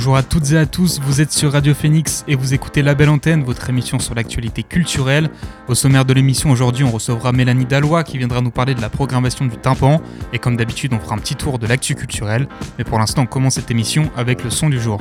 Bonjour à toutes et à tous, vous êtes sur Radio Phoenix et vous écoutez La Belle Antenne, votre émission sur l'actualité culturelle. Au sommaire de l'émission aujourd'hui, on recevra Mélanie Dallois qui viendra nous parler de la programmation du tympan. Et comme d'habitude, on fera un petit tour de l'actu culturelle. Mais pour l'instant, on commence cette émission avec le son du jour.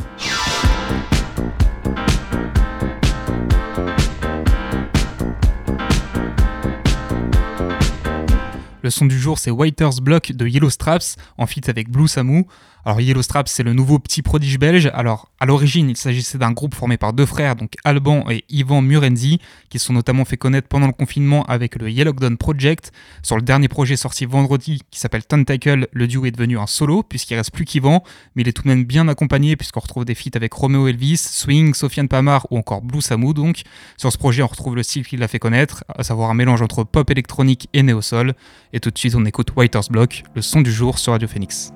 Le son du jour, c'est Waiter's Block de Yellow Straps, en feat avec Blue Samu. Alors Yellow Straps, c'est le nouveau petit prodige belge. Alors à l'origine, il s'agissait d'un groupe formé par deux frères, donc Alban et Yvan Murenzi, qui se sont notamment fait connaître pendant le confinement avec le Yellow Dawn Project. Sur le dernier projet sorti vendredi, qui s'appelle Tentacle, le duo est devenu un solo, puisqu'il reste plus qu'Yvan, mais il est tout de même bien accompagné, puisqu'on retrouve des feats avec Romeo Elvis, Swing, Sofiane Pamar ou encore Blue Samu. Donc sur ce projet, on retrouve le style qu'il a fait connaître, à savoir un mélange entre pop électronique et néo-sol. Et tout de suite, on écoute Waiter's Block, le son du jour sur Radio Phoenix.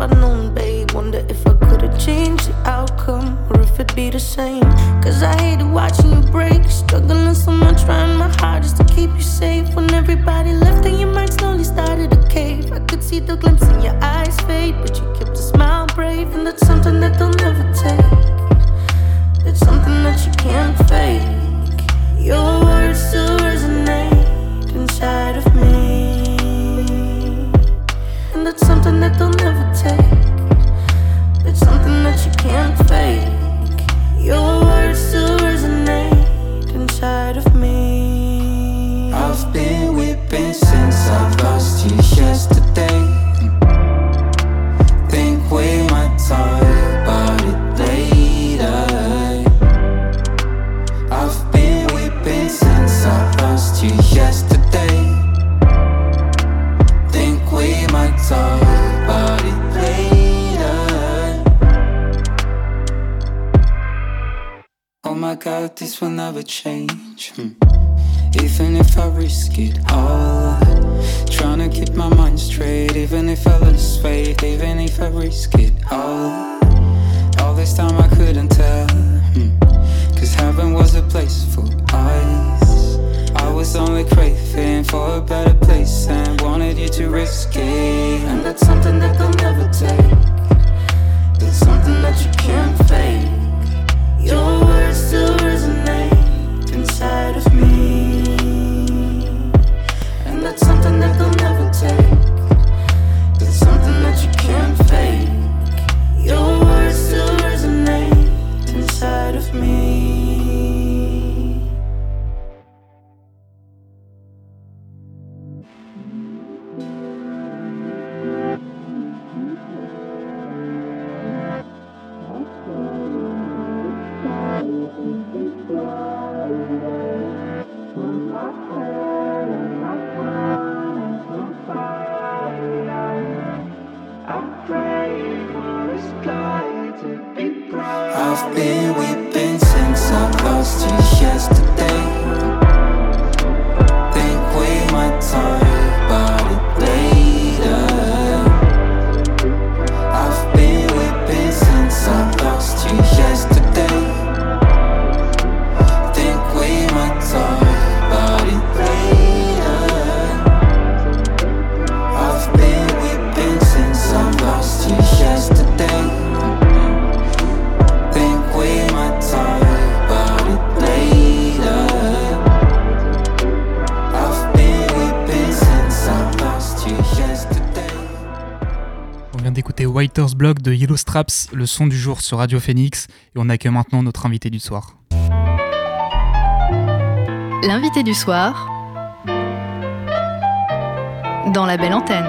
I'd known, babe? Wonder if I could've changed the outcome or if it'd be the same. Cause I hated watching you break. Struggling so much, trying my hardest to keep you safe. When everybody left and your mind slowly started to cave, I could see the glimpse in your eyes fade. But you kept a smile brave, and that's something that they'll never I've been. De Yellow Straps, le son du jour sur Radio Phoenix. Et on accueille maintenant notre invité du soir. L'invité du soir dans la belle antenne.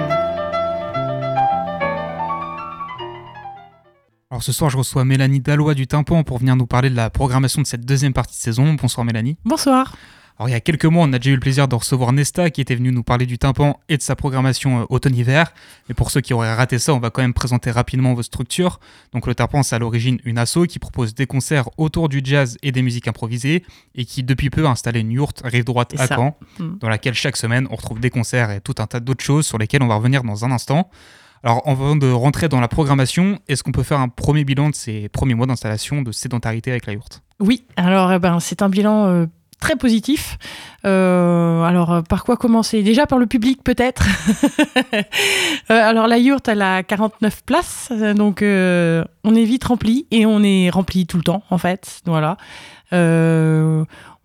Alors ce soir, je reçois Mélanie Dallois du Tympan pour venir nous parler de la programmation de cette deuxième partie de saison. Bonsoir Mélanie. Bonsoir. Alors il y a quelques mois, on a déjà eu le plaisir de recevoir Nesta qui était venu nous parler du tympan et de sa programmation euh, automne-hiver. Mais pour ceux qui auraient raté ça, on va quand même présenter rapidement vos structures. Donc le tympan, c'est à l'origine une asso qui propose des concerts autour du jazz et des musiques improvisées et qui depuis peu a installé une yourte rive droite à Caen, mm. dans laquelle chaque semaine on retrouve des concerts et tout un tas d'autres choses sur lesquelles on va revenir dans un instant. Alors, avant de rentrer dans la programmation, est-ce qu'on peut faire un premier bilan de ces premiers mois d'installation de sédentarité avec la yourte? Oui, alors eh ben, c'est un bilan euh, très positif. Euh, alors, par quoi commencer? Déjà par le public, peut-être. Euh, alors, la yourte, elle a 49 places, donc on est vite rempli et on est rempli tout le temps, en fait. Voilà.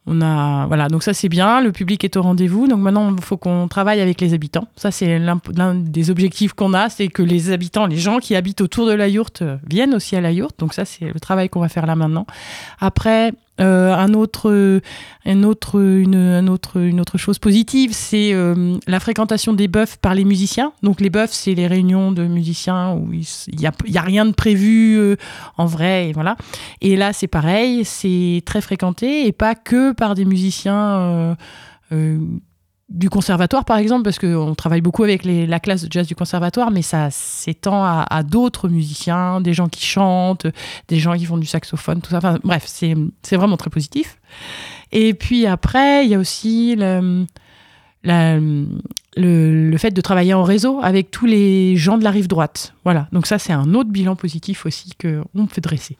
On a, voilà, donc ça c'est bien, le public est au rendez-vous. Donc maintenant, il faut qu'on travaille avec les habitants. Ça, c'est l'un des objectifs qu'on a, c'est que les habitants, les gens qui habitent autour de la yourte viennent aussi à la yourte. Donc ça, c'est le travail qu'on va faire là maintenant. Après, euh, un autre, un autre, une, un autre, une autre chose positive, c'est euh, la fréquentation des bœufs par les musiciens. Donc les bœufs, c'est les réunions de musiciens où il n'y a, y a, rien de prévu euh, en vrai. Et, voilà. et là, c'est pareil, c'est très fréquenté et pas que par des musiciens du conservatoire, par exemple, parce qu'on travaille beaucoup avec la classe de jazz du conservatoire, mais ça s'étend à, d'autres musiciens, des gens qui chantent, des gens qui font du saxophone, tout ça. Bref, c'est vraiment très positif. Et puis après, il y a aussi le, le, fait de travailler en réseau avec tous les gens de la rive droite. Voilà, donc ça, c'est un autre bilan positif aussi qu'on peut dresser.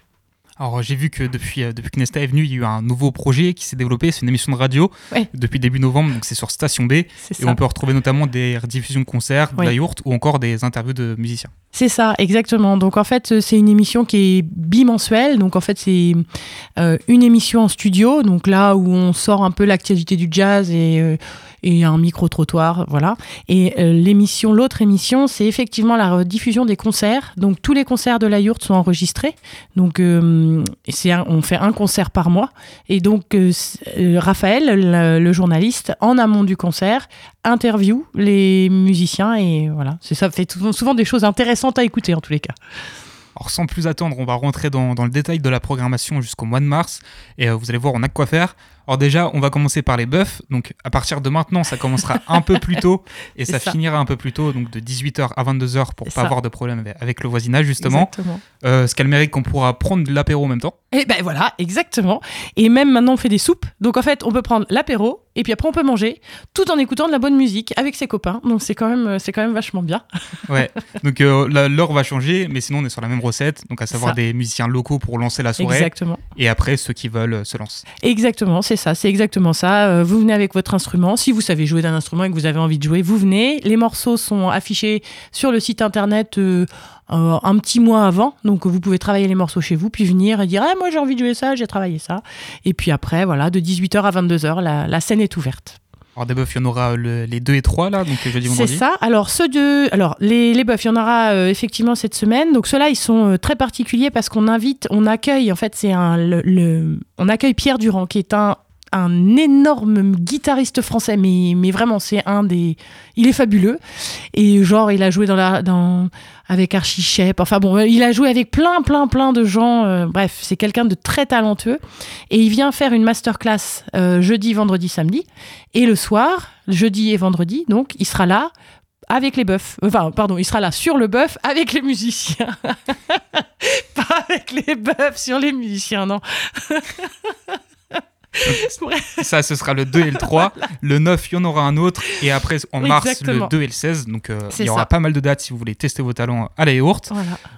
Alors j'ai vu que depuis, euh, depuis que Nesta est venu, il y a eu un nouveau projet qui s'est développé, c'est une émission de radio depuis début novembre, donc c'est sur Station B, et on peut retrouver notamment des rediffusions de concerts, de la yourte ou encore des interviews de musiciens. C'est ça, exactement. Donc en fait, c'est une émission qui est bimensuelle, donc en fait c'est euh, une émission en studio, donc là où on sort un peu l'actualité du jazz et... Et un micro-trottoir, voilà. Et euh, l'émission, l'autre émission, c'est effectivement la rediffusion des concerts. Donc tous les concerts de la yourte sont enregistrés. Donc euh, on fait un concert par mois. Et donc euh, Raphaël, le, journaliste, en amont du concert, interview les musiciens et voilà. Ça fait souvent des choses intéressantes à écouter en tous les cas. Alors sans plus attendre, on va rentrer dans, dans le détail de la programmation jusqu'au mois de mars et vous allez voir, on a quoi faire. Alors déjà, on va commencer par les bœufs. Donc à partir de maintenant, ça commencera un peu plus tôt et ça, finira un peu plus tôt, donc de 18h à 22h pour pas avoir de problème avec le voisinage justement. Euh, ce qu'elle mérite qu'on pourra prendre de l'apéro en même temps. Et ben voilà, exactement. Et même maintenant, on fait des soupes. Donc en fait, on peut prendre l'apéro et puis après, on peut manger tout en écoutant de la bonne musique avec ses copains. Donc c'est quand même, c'est quand même vachement bien. ouais. Donc euh, l'heure va changer, mais sinon on est sur la même recette. Donc à savoir des musiciens locaux pour lancer la soirée. Exactement. Et après, ceux qui veulent euh, se lancent. Exactement, c'est ça, c'est exactement ça. Euh, vous venez avec votre instrument. Si vous savez jouer d'un instrument et que vous avez envie de jouer, vous venez. Les morceaux sont affichés sur le site internet euh, euh, un petit mois avant. Donc vous pouvez travailler les morceaux chez vous, puis venir et dire ah, moi j'ai envie de jouer ça, j'ai travaillé ça. Et puis après, voilà, de 18h à 22h, la, la scène est ouverte. Alors des bœufs, il y en aura les 2 et 3 là, donc jeudi vendredi. C'est ça. Alors ceux de, alors les, les bœufs, il y en aura effectivement cette semaine. Donc ceux-là, ils sont très particuliers parce qu'on invite, on accueille. En fait, c'est un, le, on accueille Pierre Durand, qui est un un énorme guitariste français, mais, mais vraiment, c'est un des. Il est fabuleux. Et genre, il a joué dans la, dans, avec Archie Shep. Enfin bon, il a joué avec plein, plein, plein de gens. Euh, bref, c'est quelqu'un de très talentueux. Et il vient faire une masterclass euh, jeudi, vendredi, samedi. Et le soir, jeudi et vendredi, donc, il sera là avec les bœufs. Enfin, pardon, il sera là sur le bœuf avec les musiciens. Pas avec les bœufs sur les musiciens, non. ça, ce sera le 2 et le 3. Le 9, il y en aura un autre. Et après, en mars, le 2 et le 16. Donc, euh, il y aura pas mal de dates si vous voulez tester vos talents à la yaourt.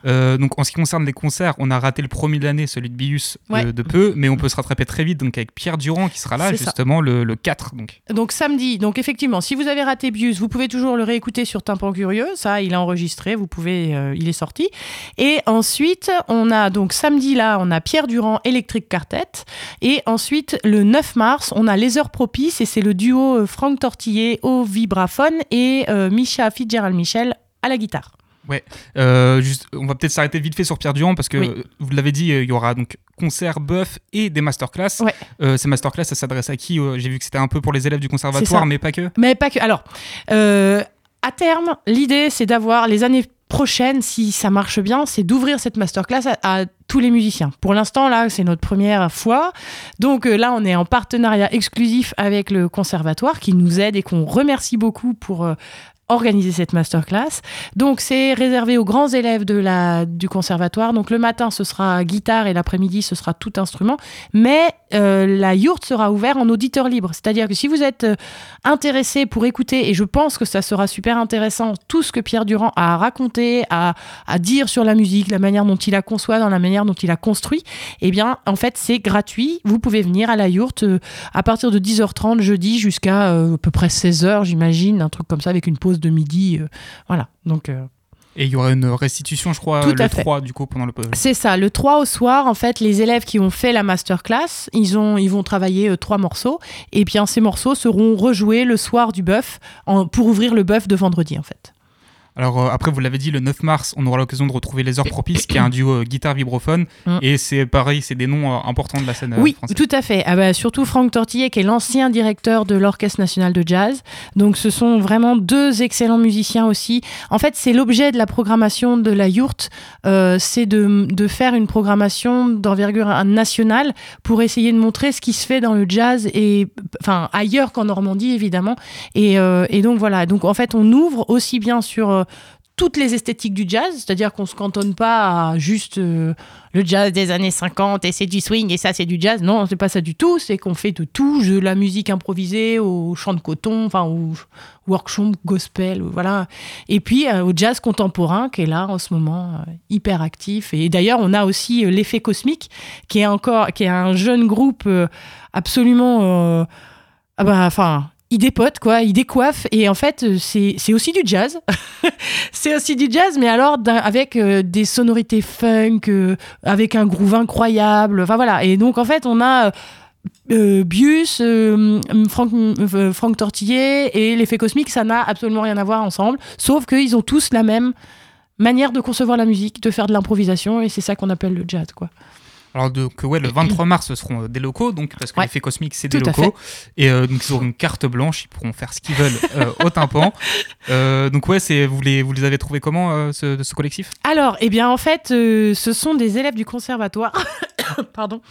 Euh, donc, en ce qui concerne les concerts, on a raté le premier de l'année, celui de Bius, de, peu. Mais on peut se rattraper très vite donc avec Pierre Durand qui sera là, justement, le, le, 4. Donc. donc, samedi. Donc, effectivement, si vous avez raté Bius, vous pouvez toujours le réécouter sur Tympan Curieux. Ça, il est enregistré. Vous pouvez, euh, il est sorti. Et ensuite, on a donc samedi, là, on a Pierre Durand, Electric Quartet. Et ensuite, le 9 mars, on a Les Heures Propices et c'est le duo euh, Franck Tortillé au vibraphone et euh, Micha Fitzgerald Michel à la guitare. Ouais, euh, juste, on va peut-être s'arrêter vite fait sur Pierre Durand parce que vous l'avez dit, il y aura donc concert, bœuf et des masterclass. Ouais. ces masterclass, ça s'adresse à qui J'ai vu que c'était un peu pour les élèves du conservatoire, mais pas que. Mais pas que. Alors, à terme, l'idée, c'est d'avoir les années prochaine, si ça marche bien, c'est d'ouvrir cette masterclass à, tous les musiciens. Pour l'instant, là, c'est notre première fois. Donc là, on est en partenariat exclusif avec le conservatoire qui nous aide et qu'on remercie beaucoup pour organiser cette masterclass. Donc c'est réservé aux grands élèves de la, du conservatoire. Donc le matin ce sera guitare et l'après-midi ce sera tout instrument. Mais euh, la yourte sera ouverte en auditeur libre. C'est-à-dire que si vous êtes euh, intéressé pour écouter, et je pense que ça sera super intéressant, tout ce que Pierre Durand a raconté, à, à dire sur la musique, la manière dont il a conçoit, dans la manière dont il a construit, eh bien en fait c'est gratuit. Vous pouvez venir à la yourte euh, à partir de 10h30 jeudi jusqu'à à peu près 16h j'imagine, un truc comme ça avec une pause de midi. Euh, voilà. Donc. Euh, et il y aura une restitution, je crois, le 3 du coup pendant le C'est ça, le 3 au soir, en fait, les élèves qui ont fait la masterclass, ils, ont, ils vont travailler euh, trois morceaux, et bien ces morceaux seront rejoués le soir du bœuf pour ouvrir le bœuf de vendredi, en fait. Alors euh, après, vous l'avez dit, le 9 mars, on aura l'occasion de retrouver Les Heures Propices, qui est un duo euh, guitare-vibraphone. Mm. Et c'est pareil, c'est des noms euh, importants de la scène oui, française. tout à fait. Ah bah, surtout Franck Tortillet, qui est l'ancien directeur de l'Orchestre national de jazz. Donc ce sont vraiment deux excellents musiciens aussi. En fait, c'est l'objet de la programmation de la yourte, c'est de, de, faire une programmation d'envergure nationale pour essayer de montrer ce qui se fait dans le jazz et enfin ailleurs qu'en Normandie évidemment. Et, et donc voilà. Donc en fait, on ouvre aussi bien sur toutes les esthétiques du jazz, c'est-à-dire qu'on se cantonne pas à juste euh, le jazz des années 50 et c'est du swing et ça c'est du jazz. Non, c'est pas ça du tout, c'est qu'on fait de tout, de la musique improvisée au chant de coton, enfin au workshop gospel, voilà. Et puis euh, au jazz contemporain qui est là en ce moment euh, hyper actif et d'ailleurs, on a aussi l'effet cosmique qui est encore qui est un jeune groupe absolument ah bah, enfin il dépote, quoi, il décoiffe. Et en fait, euh, c'est aussi du jazz. c'est aussi du jazz, mais alors avec euh, des sonorités funk, euh, avec un groove incroyable. Enfin voilà. Et donc, en fait, on a. Bius, Franck, Franck et l'effet cosmique, ça n'a absolument rien à voir ensemble, sauf qu'ils ont tous la même manière de concevoir la musique, de faire de l'improvisation, et c'est ça qu'on appelle le jazz, quoi. Alors donc ouais, le 23 mars ce seront euh, des locaux, donc parce que l'effet cosmique c'est des locaux. et euh, donc ils auront une carte blanche, ils pourront faire ce qu'ils veulent euh, au tympan. donc ouais, c'est vous les vous les avez trouvés comment ce, ce, collectif? Alors eh bien en fait, ce sont des élèves du conservatoire, pardon,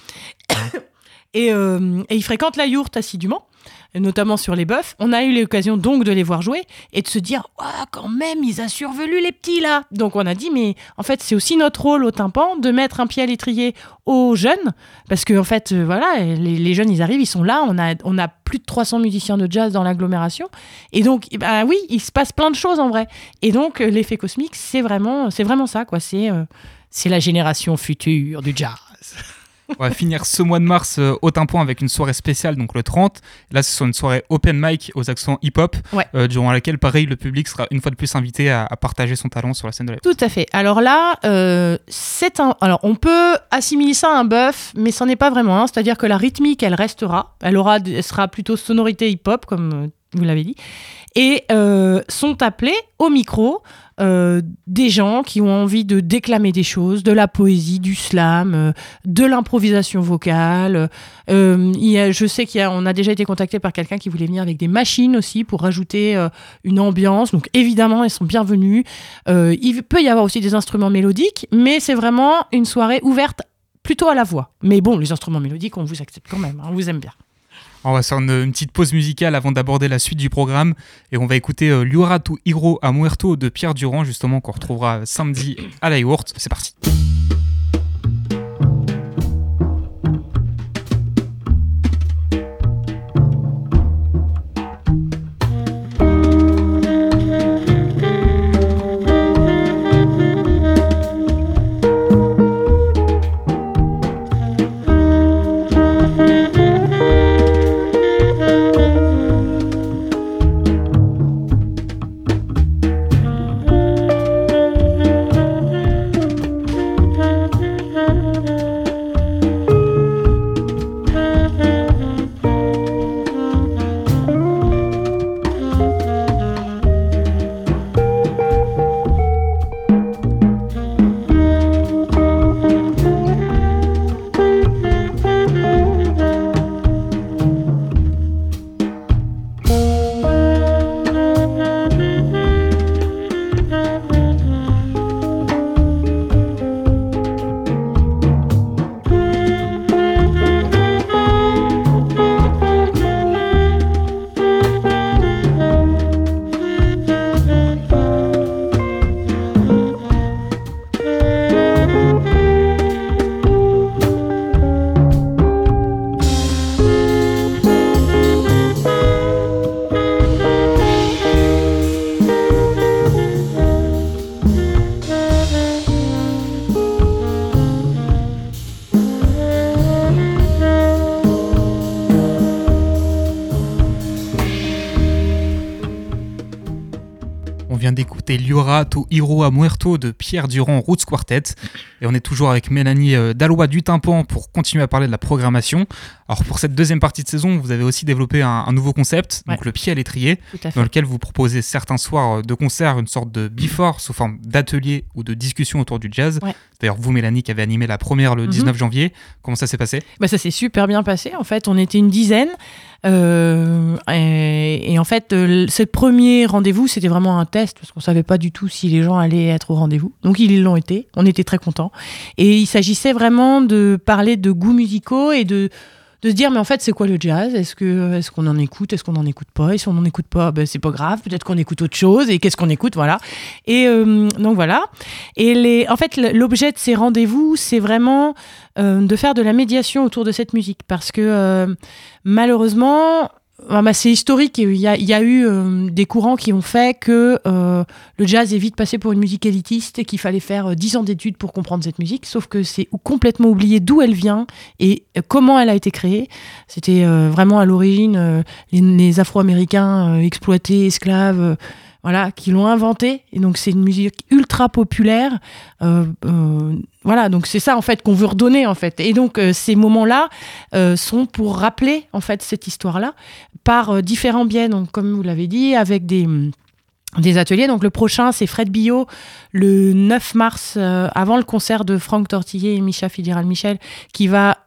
et, et, ils fréquentent la yourte assidûment notamment sur les bœufs, on a eu l'occasion donc de les voir jouer et de se dire quand même, ils ont survelu les petits là. Donc on a dit, mais en fait, c'est aussi notre rôle au tympan de mettre un pied à l'étrier aux jeunes, parce que en fait, euh, voilà, les, jeunes, ils arrivent, ils sont là, on a, on a plus de 300 musiciens de jazz dans l'agglomération, et donc, bah oui, il se passe plein de choses en vrai. Et donc, euh, l'effet cosmique, c'est vraiment, c'est vraiment ça, quoi. C'est, euh, c'est la génération future du jazz. On va finir ce mois de mars euh, au tympan avec une soirée spéciale, donc le 30. Là, ce sera une soirée open mic aux accents hip-hop, euh, durant laquelle, pareil, le public sera une fois de plus invité à, partager son talent sur la scène de la Tout à fait. Alors là, euh, c'est un. Alors, on peut assimiler ça à un bœuf, mais c'en est pas vraiment. C'est-à-dire que la rythmique, elle restera. Elle, aura, elle sera plutôt sonorité hip-hop, comme vous l'avez dit. Et sont appelés au micro euh, des gens qui ont envie de déclamer des choses, de la poésie, du slam, euh, de l'improvisation vocale. Euh, je sais qu'on a, déjà été contacté par quelqu'un qui voulait venir avec des machines aussi pour rajouter une ambiance. Donc évidemment, ils sont bienvenus. il peut y avoir aussi des instruments mélodiques, mais c'est vraiment une soirée ouverte plutôt à la voix. Mais bon, les instruments mélodiques, on vous accepte quand même, hein, on vous aime bien. On va faire une, petite pause musicale avant d'aborder la suite du programme et on va écouter euh, tu Hiro a Muerto de Pierre Durand justement qu'on retrouvera samedi à la C'est parti. Liora to Hiro a Muerto de Pierre Durand Roots Quartet. Et on est toujours avec Mélanie euh, Dallois du Tympan pour continuer à parler de la programmation. Alors pour cette deuxième partie de saison, vous avez aussi développé un, nouveau concept, donc le pied à l'étrier, dans lequel vous proposez certains soirs de concert une sorte de before sous forme d'atelier ou de discussion autour du jazz. D'ailleurs, vous, Mélanie, qui avez animé la première le 19 mhm. janvier, comment ça s'est passé? Bah, Ça s'est super bien passé. En fait, on était une dizaine. Euh, et, en fait, euh, ce premier rendez-vous, c'était vraiment un test parce qu'on savait pas du tout si les gens allaient être au rendez-vous. Donc ils l'ont été. On était très contents. Et il s'agissait vraiment de parler de goûts musicaux et de de se dire mais en fait c'est quoi le jazz? Est-ce que est-ce qu'on en écoute? Est-ce qu'on n'en écoute pas? Et si on n'en écoute pas, ben, c'est pas grave. Peut-être qu'on écoute autre chose. Et qu'est-ce qu'on écoute? Voilà. Et euh, donc voilà. Et les, en fait l'objet de ces rendez-vous, c'est vraiment euh, de faire de la médiation autour de cette musique parce que euh, malheureusement ah bah, c'est historique. Il y a, il y a eu euh, des courants qui ont fait que euh, le jazz est vite passé pour une musique élitiste et qu'il fallait faire euh, dix ans d'études pour comprendre cette musique. Sauf que c'est complètement oublié d'où elle vient et comment elle a été créée. C'était vraiment à l'origine les, les Afro-Américains exploités, esclaves voilà, qui l'ont inventé. Et donc c'est une musique ultra populaire. Euh, euh, voilà, donc c'est ça en fait qu'on veut redonner en fait. Et donc euh, ces moments-là sont pour rappeler en fait cette histoire-là par différents biais. Donc comme vous l'avez dit, avec des des ateliers. Donc le prochain, c'est Fred Billot, le 9 mars, avant le concert de Franck Tortillé et Micha Fidiral Michel, qui va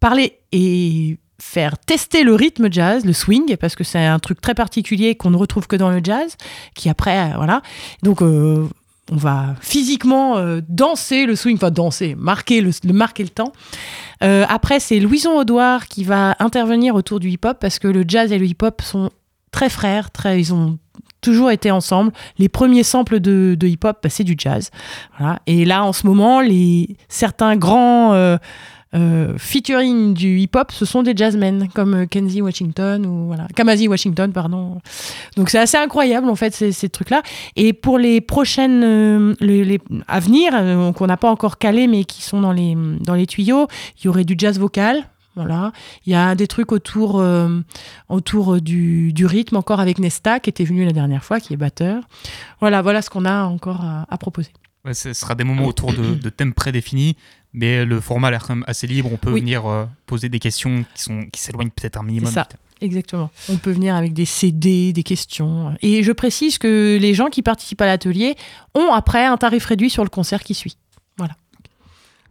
parler et faire tester le rythme jazz, le swing, parce que c'est un truc très particulier qu'on ne retrouve que dans le jazz, qui après, euh, voilà. Donc, euh, on va physiquement euh, danser le swing, enfin danser, marquer le, marquer le temps. après, c'est Louison Audouard qui va intervenir autour du hip-hop, parce que le jazz et le hip-hop sont très frères, très, ils ont toujours été ensemble. Les premiers samples de, hip-hop, bah, c'est du jazz. Et là, en ce moment, les, certains grands euh, featuring du hip-hop, ce sont des jazzmen comme euh, Kenzie Washington ou voilà, Kamasi Washington, pardon. Donc c'est assez incroyable en fait ces, ces trucs-là. Et pour les prochaines euh, les, à venir, qu'on n'a pas encore calé mais qui sont dans les dans les tuyaux, il y aurait du jazz vocal. Voilà. Il y a des trucs autour, autour du, du, rythme, encore avec Nesta, qui était venu la dernière fois, qui est batteur. Voilà, voilà ce qu'on a encore à, proposer. ce sera des moments autour de, de thèmes prédéfinis mais le format a l'air quand même assez libre. On peut venir euh, poser des questions qui sont qui s'éloignent peut-être un minimum. Ça. Exactement. On peut venir avec des CD, des questions. Et je précise que les gens qui participent à l'atelier ont après un tarif réduit sur le concert qui suit. Voilà.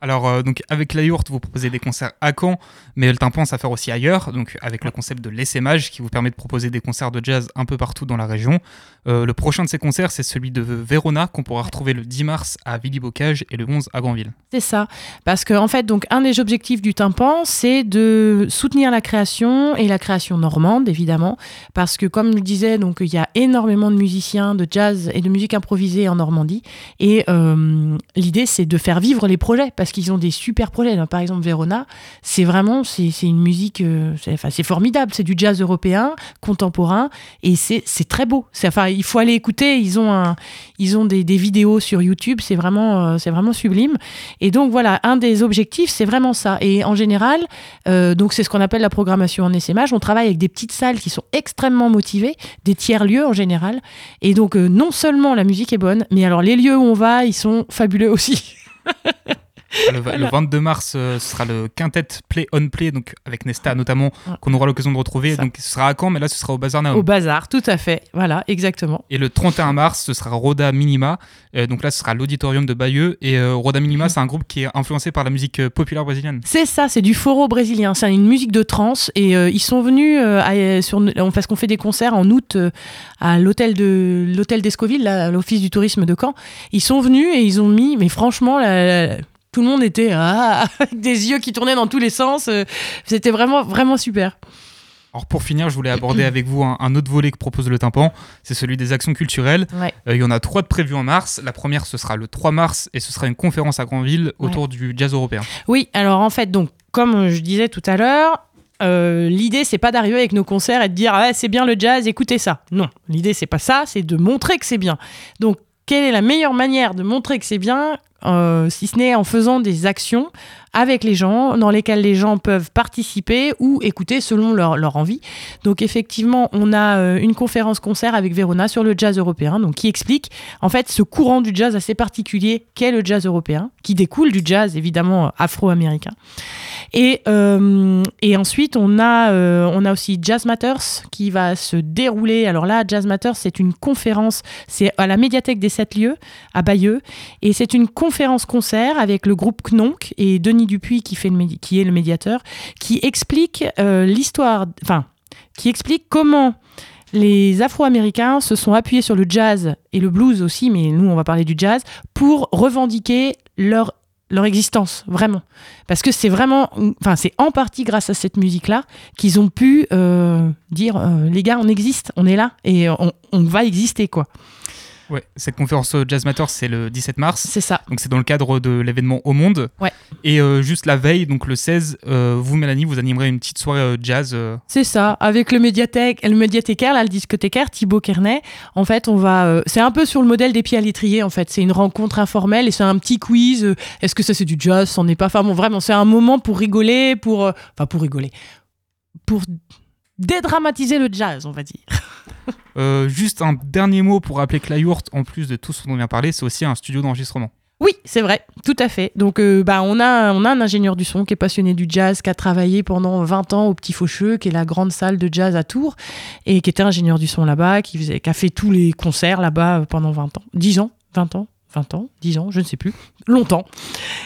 Alors, euh, donc avec la yourte, vous proposez des concerts à Caen, mais le tympan, ça faire aussi ailleurs, donc avec le concept de l'essaimage qui vous permet de proposer des concerts de jazz un peu partout dans la région. Euh, le prochain de ces concerts, c'est celui de Verona qu'on pourra retrouver le 10 mars à Villy-Bocage et le 11 à Granville. C'est ça, parce que en fait, donc un des objectifs du tympan, c'est de soutenir la création et la création normande, évidemment, parce que comme je le disais, donc il y a énormément de musiciens de jazz et de musique improvisée en Normandie, et euh, l'idée c'est de faire vivre les projets, parce qu'ils ont des super projets. Par exemple, Verona, c'est vraiment c'est une musique, euh, c'est formidable, c'est du jazz européen contemporain, et c'est très beau. Enfin, il faut aller écouter. Ils ont, un, ils ont des, vidéos sur YouTube. C'est vraiment, euh, c'est vraiment sublime. Et donc voilà, un des objectifs, c'est vraiment ça. Et en général, euh, donc c'est ce qu'on appelle la programmation en SMH. On travaille avec des petites salles qui sont extrêmement motivées, des tiers lieux en général. Et donc euh, non seulement la musique est bonne, mais alors les lieux où on va, ils sont fabuleux aussi. Le, 22 mars, euh, ce sera le quintet Play on Play, donc avec Nesta notamment, qu'on aura l'occasion de retrouver. Donc ce sera à Caen, mais là ce sera au Bazar. Au Bazar, tout à fait. Voilà, exactement. Et le 31 mars, ce sera Roda Minima. Euh, donc là, ce sera l'auditorium de Bayeux. Et euh, Roda Minima, mhm. c'est un groupe qui est influencé par la musique populaire brésilienne. C'est ça, c'est du foro brésilien. C'est une musique de trance. Et ils sont venus, sur, parce qu'on fait des concerts en août à l'hôtel de l'hôtel d'Escoville, l'office du tourisme de Caen. Ils sont venus et ils ont mis, mais franchement, la, tout le monde était ah, avec des yeux qui tournaient dans tous les sens. Euh, c'était vraiment, vraiment super. Alors pour finir, je voulais aborder avec vous un, autre volet que propose le tympan, c'est celui des actions culturelles. Euh, il y en a trois de prévues en mars. La première, ce sera le 3 mars et ce sera une conférence à Grandville autour du jazz européen. Oui, alors en fait, donc comme je disais tout à l'heure, euh, l'idée c'est pas d'arriver avec nos concerts et de dire ah, c'est bien le jazz, écoutez ça. Non, l'idée c'est pas ça, c'est de montrer que c'est bien. Donc quelle est la meilleure manière de montrer que c'est bien, euh, si ce n'est en faisant des actions avec les gens, dans lesquelles les gens peuvent participer ou écouter selon leur, leur envie. Donc effectivement, on a euh, une conférence-concert avec Verona sur le jazz européen, donc qui explique en fait ce courant du jazz assez particulier qu'est le jazz européen, qui découle du jazz évidemment afro-américain. Et, euh, et ensuite, on a, on a aussi Jazz Matters qui va se dérouler. Alors là, Jazz Matters, c'est une conférence, c'est à la médiathèque des Sept Lieux à Bayeux. Et c'est une conférence-concert avec le groupe Knonk et Denis Dupuis qui, fait qui est le médiateur, qui explique euh, l'histoire, enfin, qui explique comment les Afro-Américains se sont appuyés sur le jazz et le blues aussi, mais nous on va parler du jazz, pour revendiquer leur, leur existence, vraiment. Parce que c'est vraiment, enfin c'est en partie grâce à cette musique-là qu'ils ont pu euh, dire, euh, les gars, on existe, on est là et on, on va exister, quoi. Ouais, cette conférence euh, Jazz Matter, c'est le 17 mars. C'est ça. Donc c'est dans le cadre de l'événement Au Monde. Ouais. Et euh, juste la veille, donc le 16, euh, vous Mélanie, vous animerez une petite soirée euh, jazz. C'est ça, avec le médiathèque, le médiathécaire, là, le discothécaire, Thibaut Kernet. En fait, on va. c'est un peu sur le modèle des pieds à l'étrier, en fait. C'est une rencontre informelle et c'est un petit quiz. Est-ce que ça c'est du jazz C'en est pas. Enfin bon, vraiment, c'est un moment pour rigoler, pour. Enfin, pour rigoler. Pour dédramatiser le jazz, on va dire. Euh, juste un dernier mot pour rappeler que la yourte, en plus de tout ce dont on vient parler, c'est aussi un studio d'enregistrement. Oui, c'est vrai, tout à fait. Donc, euh, bah, on, a, on a un ingénieur du son qui est passionné du jazz, qui a travaillé pendant 20 ans au Petit Faucheux, qui est la grande salle de jazz à Tours, et qui était ingénieur du son là-bas, qui, faisait, a fait tous les concerts là-bas pendant 20 ans. 10 ans? 20 ans? 20 ans? 10 ans? Je ne sais plus. Longtemps.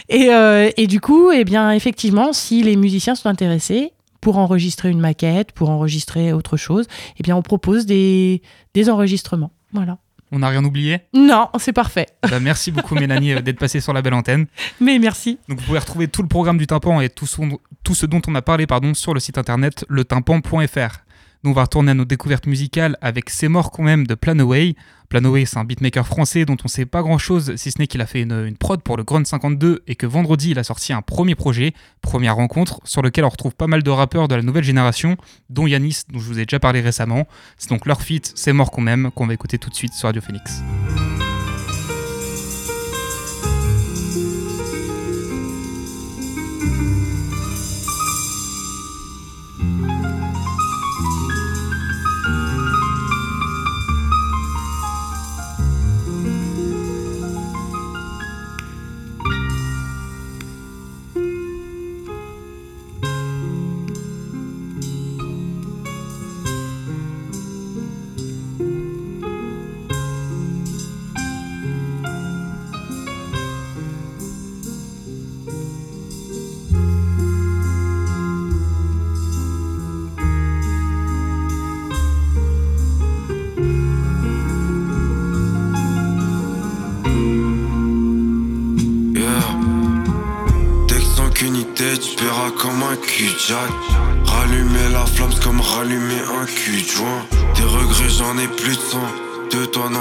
Et, euh, et du coup, eh bien, effectivement, si les musiciens sont intéressés pour enregistrer une maquette, pour enregistrer autre chose, eh bien, on propose des, des enregistrements. Voilà. On n'a rien oublié? Non, c'est parfait. Bah, Merci beaucoup Mélanie euh, d'être passée sur la belle antenne. Mais merci. Donc vous pouvez retrouver tout le programme du tympan et tout, son- tout ce dont on a parlé pardon, sur le site internet letympan.fr. Nous on va retourner à nos découvertes musicales avec C'est mort quand même de Planaway. Planaway c'est un beatmaker français dont on sait pas grand chose si ce n'est qu'il a fait une, prod pour le Grunt 52 et que vendredi il a sorti un premier projet, première rencontre, sur lequel on retrouve pas mal de rappeurs de la nouvelle génération, dont Yanis dont je vous ai déjà parlé récemment. C'est donc leur feat C'est mort quand même qu'on va écouter tout de suite sur Radio Phoenix.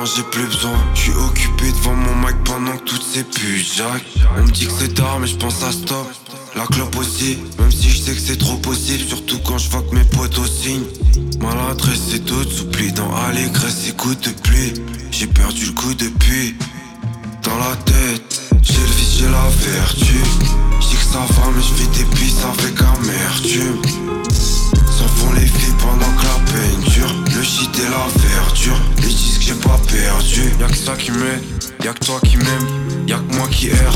J'ai plus besoin. Je suis occupé devant mon mic pendant que toutes ces putes jack. On me dit que c'est tard, mais je pense à stop. La clope aussi, même si je sais que c'est trop possible, surtout quand je vois que mes potes au signe. Maladresse et tout, s'oublie dans allégresse et coup de pluie. J'ai perdu le coup depuis dans la tête. J'ai le vice, j'ai la vertu. J'dis que ça va, mais je fais des pistes avec amertume. Et la verdure. Les disent que j'ai pas perdu. Y'a que ça qui m'aide, y'a que toi qui m'aime, y'a que moi qui erre.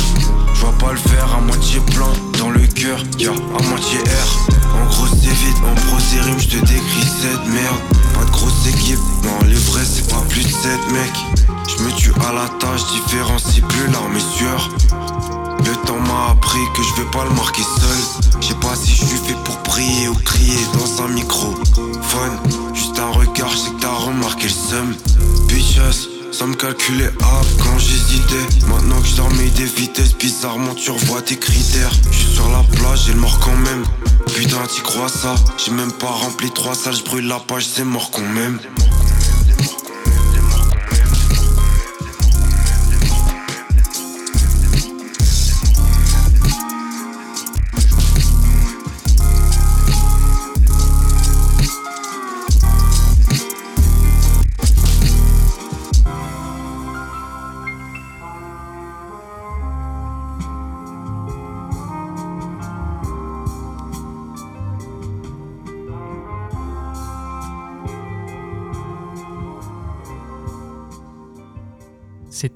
Je vois pas le verre à moitié plein dans le cœur, y'a à moitié air. En gros c'est vite, en pro c'est rime, je te décris cette merde. Pas de grosse équipe, non les vrais c'est pas plus de 7 mecs. Je me tue à la tâche, différencie plus l'arme et sueur. Le temps m'a appris que je vais pas le marquer seul. Je sais pas si je suis fait pour prier ou crier dans un microphone. Juste un regard, je sais que t'as remarqué le seum. Bitches, ça me calculait up quand j'hésitais. Maintenant que je dormais des vitesses, bizarrement tu revois tes critères. Je suis sur la plage, j'ai le mort quand même. Putain, t'y crois ça? J'ai même pas rempli trois salles, je brûle la page, c'est mort quand même.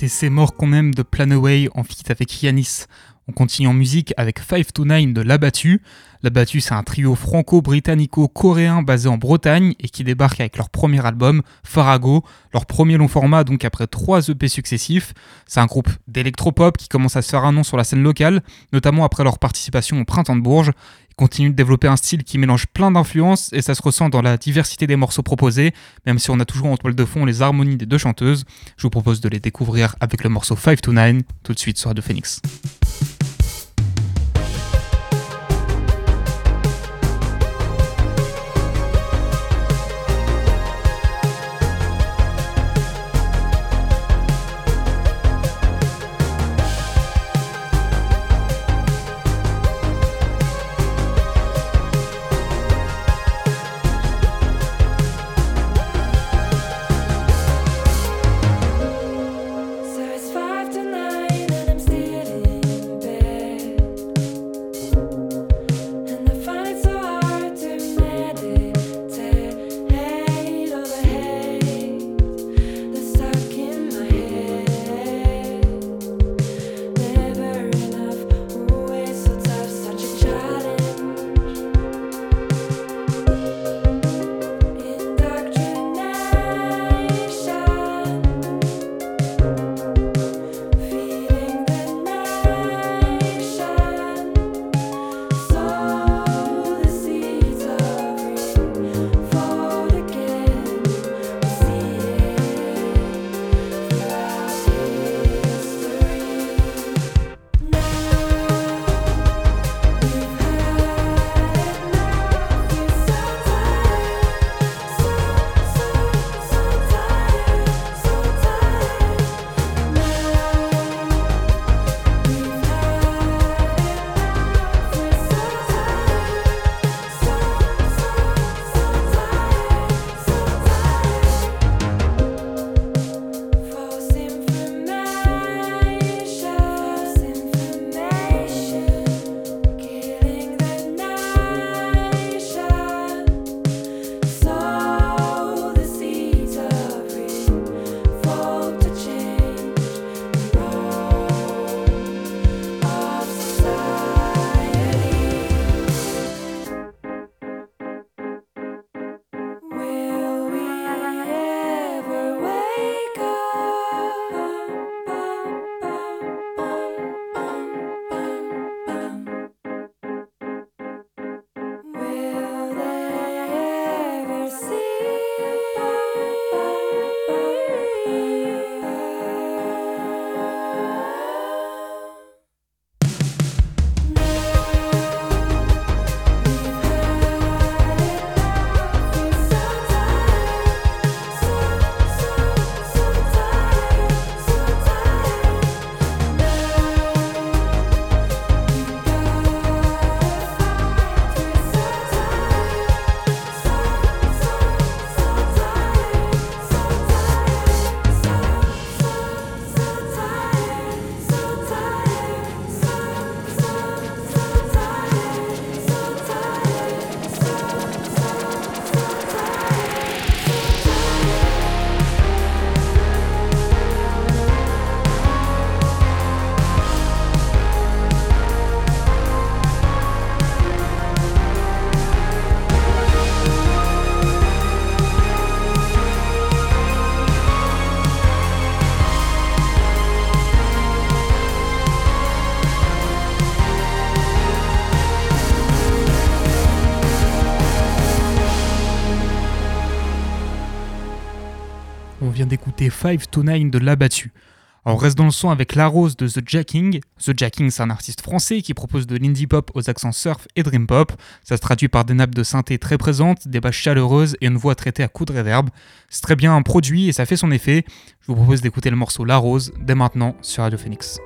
C'était C'est mort qu'on aime de Planaway en feat avec Yanis. On continue en musique avec 5 to 9 de L'Abattu. L'Abattu, c'est un trio franco-britannico-coréen basé en Bretagne et qui débarque avec leur premier album, Farago, leur premier long format donc après trois EP successifs. C'est un groupe d'électropop qui commence à se faire un nom sur la scène locale, notamment après leur participation au Printemps de Bourges. Ils continuent de développer un style qui mélange plein d'influences et ça se ressent dans la diversité des morceaux proposés, même si on a toujours en toile de fond les harmonies des deux chanteuses. Je vous propose de les découvrir avec le morceau 5 to 9 tout de suite sur Radio Phoenix. D'écouter 5 to 9 de l'abattu. On reste dans le son avec La Rose de The Jacking. The Jacking, c'est un artiste français qui propose de l'indie pop aux accents surf et dream pop. Ça se traduit par des nappes de synthé très présentes, des basses chaleureuses et une voix traitée à coups de reverb. C'est très bien un produit et ça fait son effet. Je vous propose d'écouter le morceau La Rose dès maintenant sur Radio Phoenix.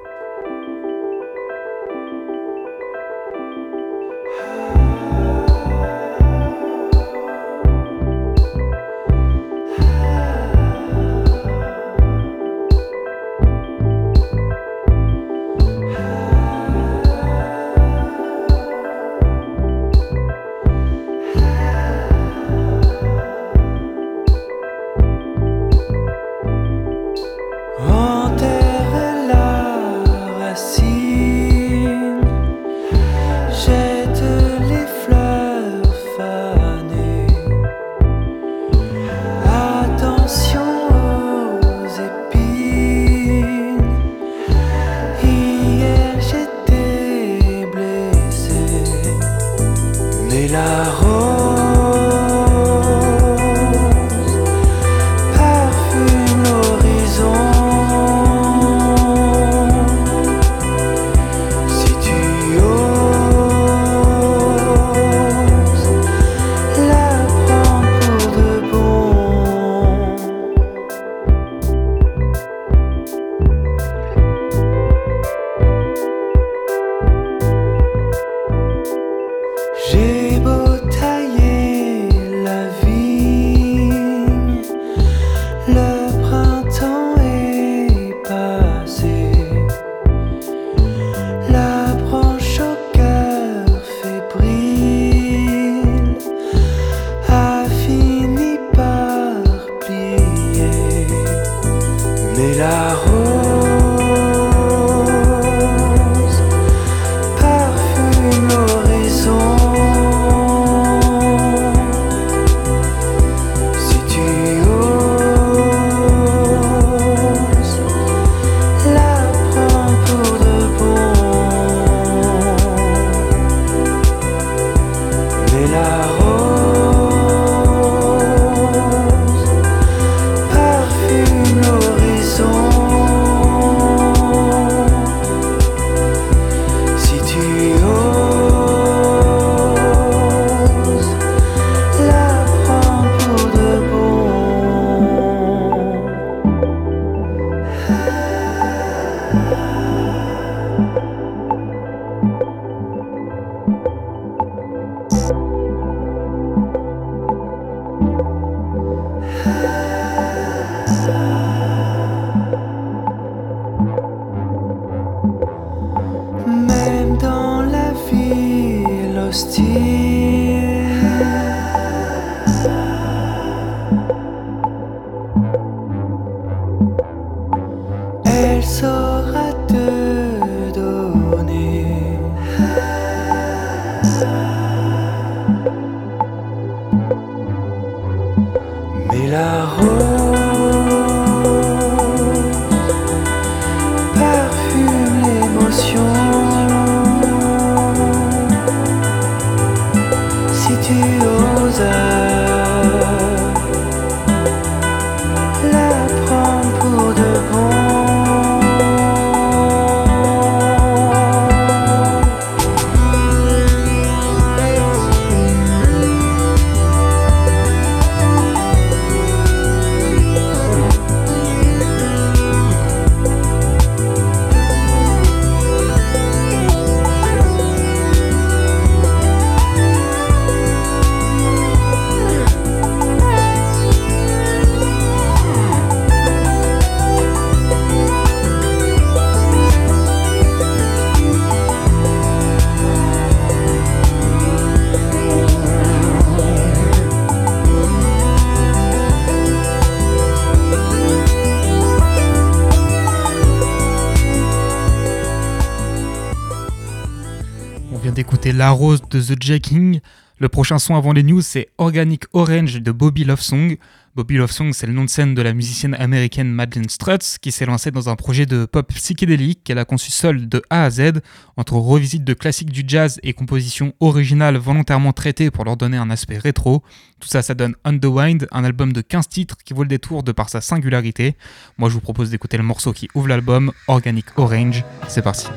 La Rose de The Jacking. Le prochain son avant les news, c'est Organic Orange de Bobby Love Song. Bobby Love Song, c'est le nom de scène de la musicienne américaine Madeleine Strutz, qui s'est lancée dans un projet de pop psychédélique qu'elle a conçu seule de A à Z, entre revisite de classiques du jazz et compositions originales volontairement traitées pour leur donner un aspect rétro. Tout ça, ça donne On the Wind, un album de 15 titres qui vaut le détour de par sa singularité. Moi, je vous propose d'écouter le morceau qui ouvre l'album, Organic Orange. C'est parti.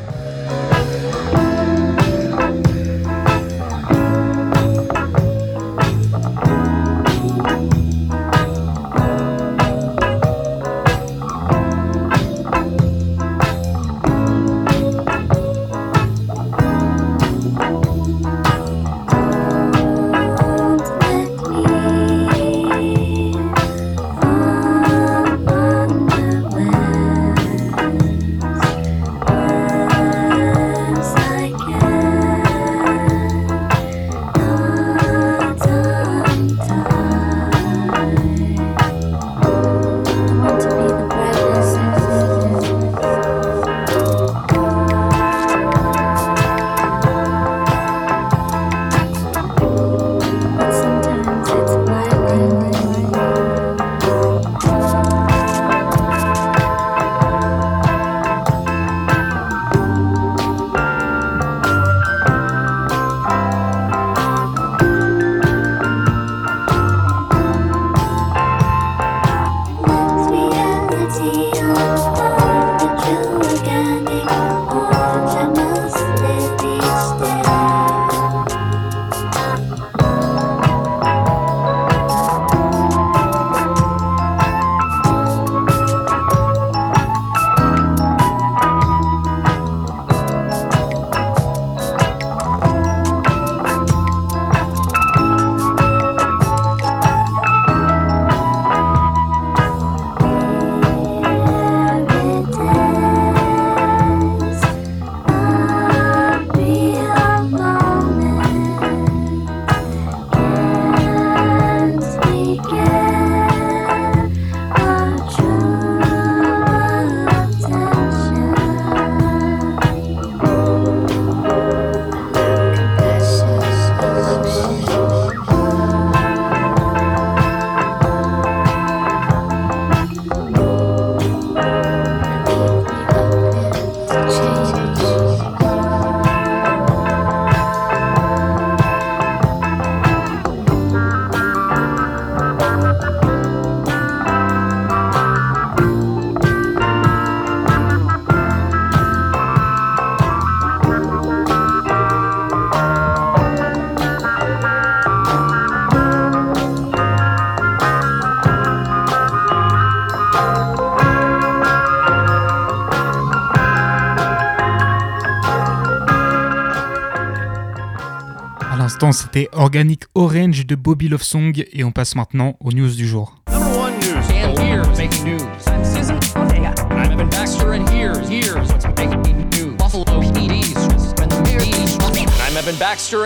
L'instant, c'était Organic Orange de Bobby Love Song et on passe maintenant aux news du jour. Number one news. And here's making news. I'm Evan Baxter, and here's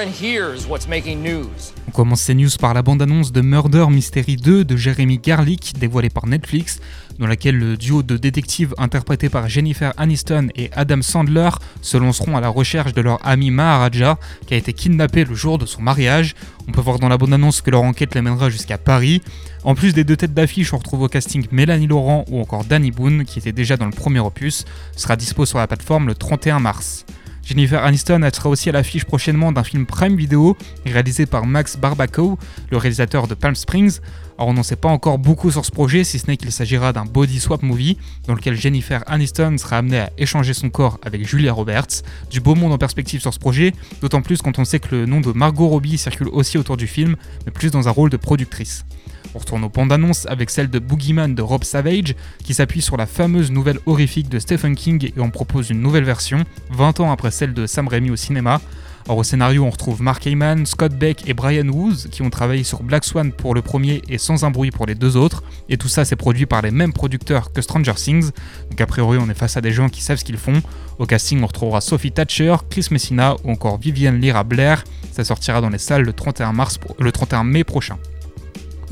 here's what's making news? On commence ces news par la bande-annonce de Murder Mystery 2 de Jeremy Garlick, dévoilée par Netflix, dans laquelle le duo de détectives interprété par Jennifer Aniston et Adam Sandler se lanceront à la recherche de leur ami Maharaja, qui a été kidnappé le jour de son mariage. On peut voir dans la bande-annonce que leur enquête les mènera jusqu'à Paris. En plus des deux têtes d'affiche, on retrouve au casting Mélanie Laurent ou encore Danny Boone, qui était déjà dans le premier opus, sera dispo sur la plateforme le 31 mars. Jennifer Aniston sera aussi à l'affiche prochainement d'un film Prime Video réalisé par Max Barbaco, le réalisateur de Palm Springs. Alors on n'en sait pas encore beaucoup sur ce projet, si ce n'est qu'il s'agira d'un body swap movie dans lequel Jennifer Aniston sera amenée à échanger son corps avec Julia Roberts. Du beau monde en perspective sur ce projet, d'autant plus quand on sait que le nom de Margot Robbie circule aussi autour du film, mais plus dans un rôle de productrice. On retourne aux bandes annonces avec celle de Boogeyman de Rob Savage, qui s'appuie sur la fameuse nouvelle horrifique de Stephen King et en propose une nouvelle version, 20 ans après celle de Sam Raimi au cinéma. Alors au scénario, on retrouve Mark Heyman, Scott Beck et Brian Woos qui ont travaillé sur Black Swan pour le premier et Sans un bruit pour les deux autres. Et tout ça, c'est produit par les mêmes producteurs que Stranger Things. Donc a priori, on est face à des gens qui savent ce qu'ils font. Au casting, on retrouvera Sophie Thatcher, Chris Messina ou encore Vivienne Lyra Blair. Ça sortira dans les salles le 31, mars, le 31 mai prochain.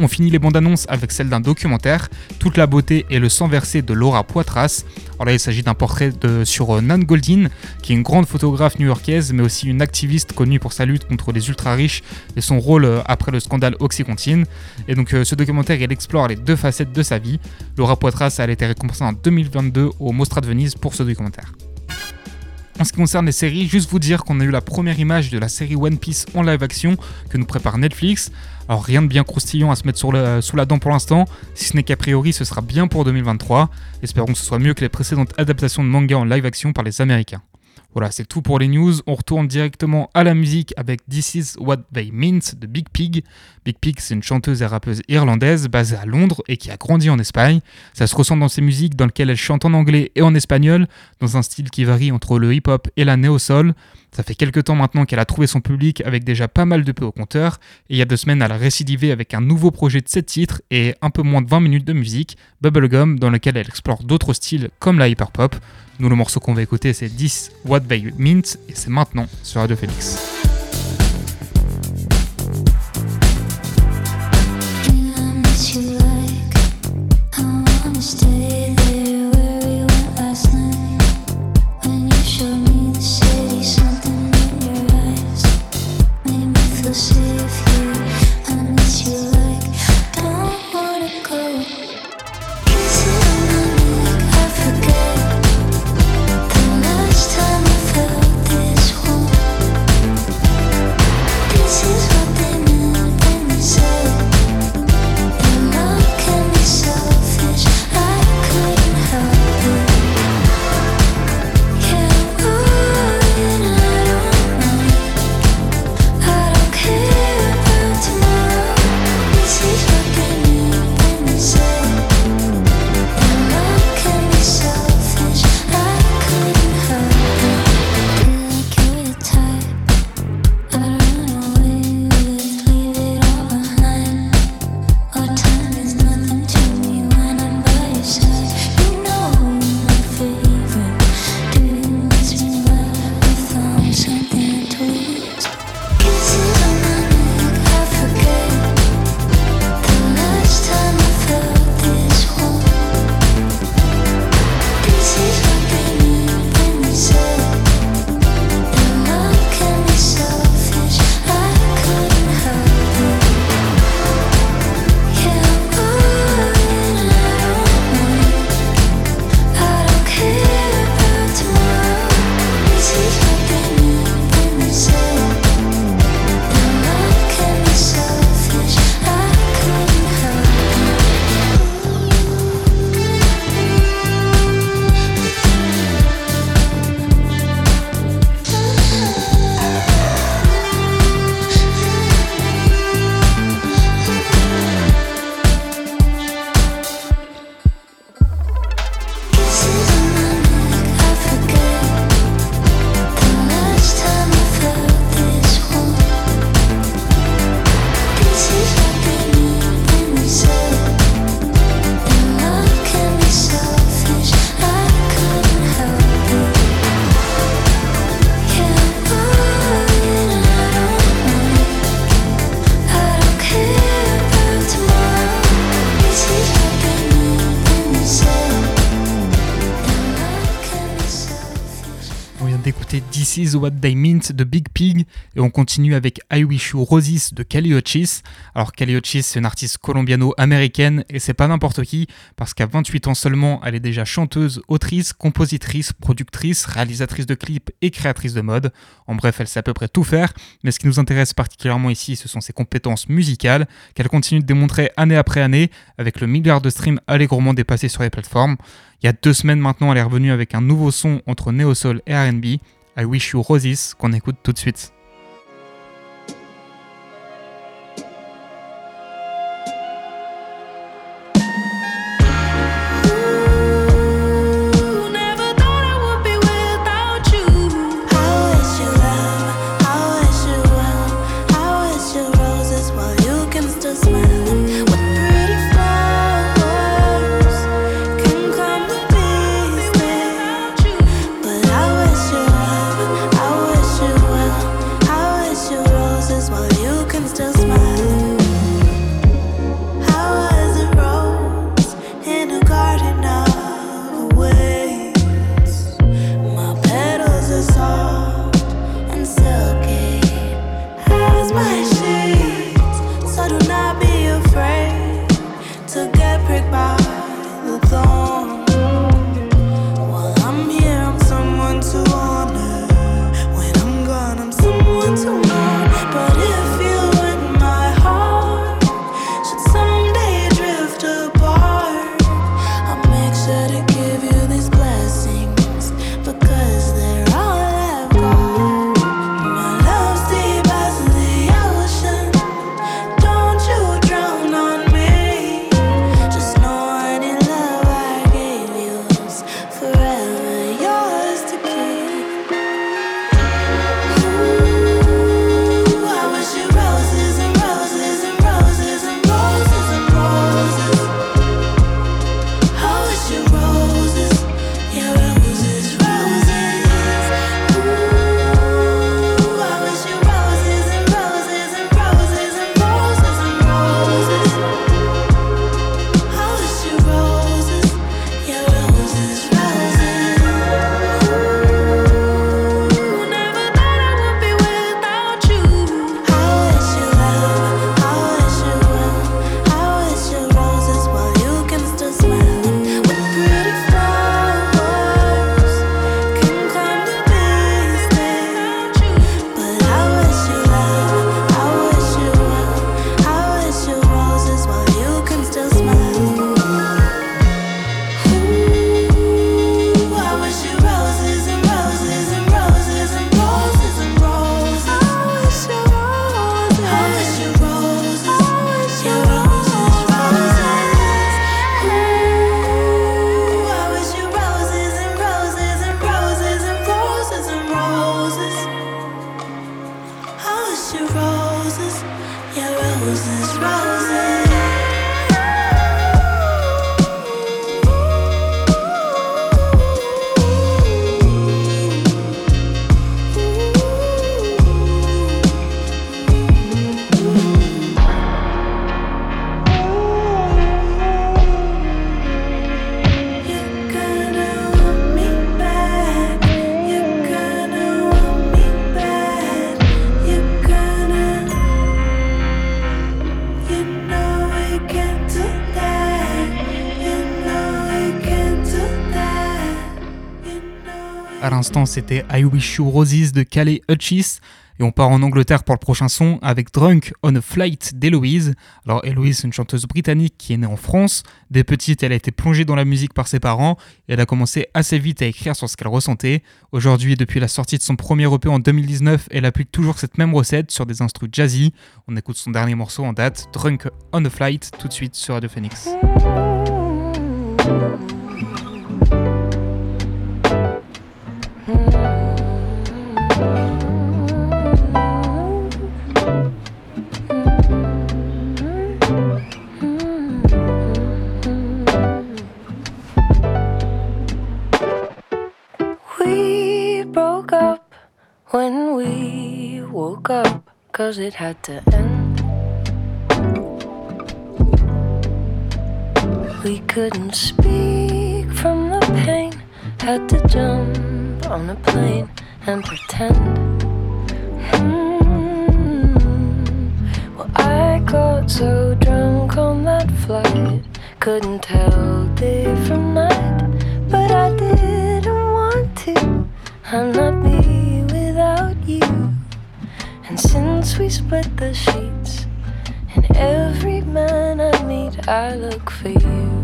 On finit les bandes annonces avec celle d'un documentaire, Toute la beauté et le sang versé de Laura Poitras. Alors là, il s'agit d'un portrait de, sur euh, Nan Goldin, qui est une grande photographe new-yorkaise, mais aussi une activiste connue pour sa lutte contre les ultra-riches et son rôle euh, après le scandale Oxycontin. Et donc, euh, ce documentaire, il explore les deux facettes de sa vie. Laura Poitras, a été récompensée en 2022 au Mostra de Venise pour ce documentaire. En ce qui concerne les séries, juste vous dire qu'on a eu la première image de la série One Piece en live action que nous prépare Netflix. Alors rien de bien croustillant à se mettre sous la dent pour l'instant, si ce n'est qu'a priori ce sera bien pour 2023. Espérons que ce soit mieux que les précédentes adaptations de manga en live action par les Américains. Voilà, c'est tout pour les news. On retourne directement à la musique avec This Is What They Meant de Big Pig. Big Pig, c'est une chanteuse et rappeuse irlandaise basée à Londres et qui a grandi en Espagne. Ça se ressent dans ses musiques dans lesquelles elle chante en anglais et en espagnol, dans un style qui varie entre le hip-hop et la néo-soul. Ça fait quelques temps maintenant qu'elle a trouvé son public avec déjà pas mal de peu au compteur, et il y a deux semaines elle a récidivé avec un nouveau projet de 7 titres et un peu moins de 20 minutes de musique, Bubblegum, dans lequel elle explore d'autres styles comme la hyperpop. Nous le morceau qu'on va écouter c'est 10 What They Mint et c'est maintenant sur Radio Félix. Is What They Meant de Big Pig et on continue avec I Wish You Roses de Kelly Uchis. Alors Kelly Uchis c'est une artiste colombiano-américaine et c'est pas n'importe qui parce qu'à 28 ans seulement elle est déjà chanteuse, autrice, compositrice, productrice, réalisatrice de clips et créatrice de mode. En bref elle sait à peu près tout faire mais ce qui nous intéresse particulièrement ici ce sont ses compétences musicales qu'elle continue de démontrer année après année avec le milliard de streams allègrement dépassés sur les plateformes. Il y a deux semaines maintenant, elle est revenue avec un nouveau son entre néo-soul et RB, I Wish You Roses, qu'on écoute tout de suite. C'était I Wish You Roses de Calais Hutchis. Et on part en Angleterre pour le prochain son avec Drunk on a Flight d'Eloise. Alors c'est une chanteuse britannique qui est née en France. Dès petite, elle a été plongée dans la musique par ses parents et elle a commencé assez vite à écrire sur ce qu'elle ressentait. Aujourd'hui, depuis la sortie de son premier EP en 2019, elle applique toujours cette même recette sur des instruments jazzy. On écoute son dernier morceau en date, Drunk on a Flight, tout de suite sur Radio Phoenix. When we woke up, cause it had to end. We couldn't speak from the pain, had to jump on a plane and pretend. Hmm. Well, I got so drunk on that flight, couldn't tell day from night, but I didn't want to. I'm not me without you. And since we split the sheets, and every man I meet, I look for you.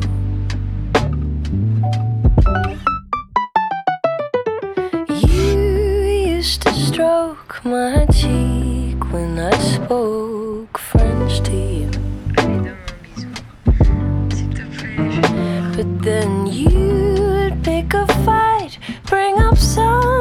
You used to stroke my cheek when I spoke French to you. But then you'd pick a fight, bring up some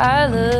I meet,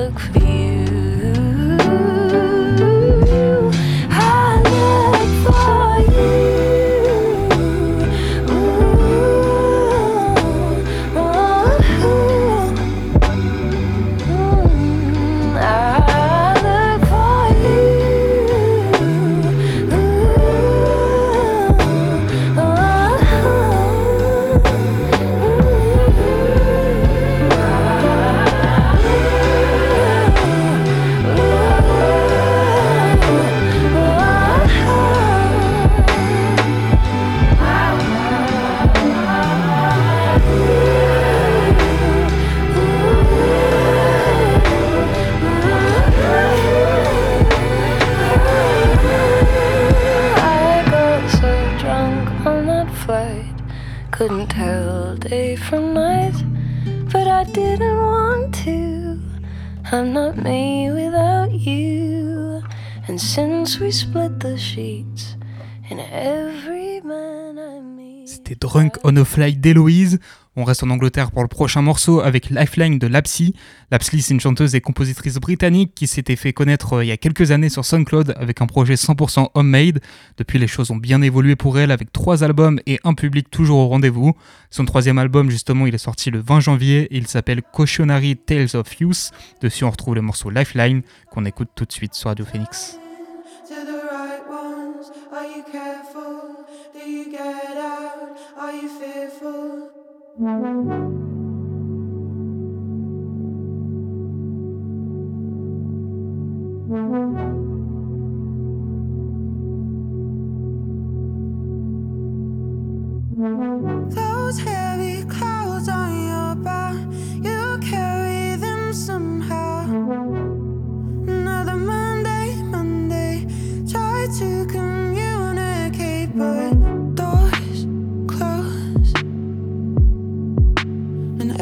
C'était Drunk on a Fly d'Héloïse. On reste en Angleterre pour le prochain morceau avec Lifeline de Lapsy. Lapsy, c'est une chanteuse et compositrice britannique qui s'était fait connaître euh, il y a quelques années sur SoundCloud avec un projet 100% homemade. Depuis, les choses ont bien évolué pour elle avec trois albums et un public toujours au rendez-vous. Son troisième album, justement, il est sorti le 20 janvier il s'appelle Cautionary Tales of Youth. Dessus, on retrouve le morceau Lifeline qu'on écoute tout de suite sur Radio Phoenix. Those heavy clouds on your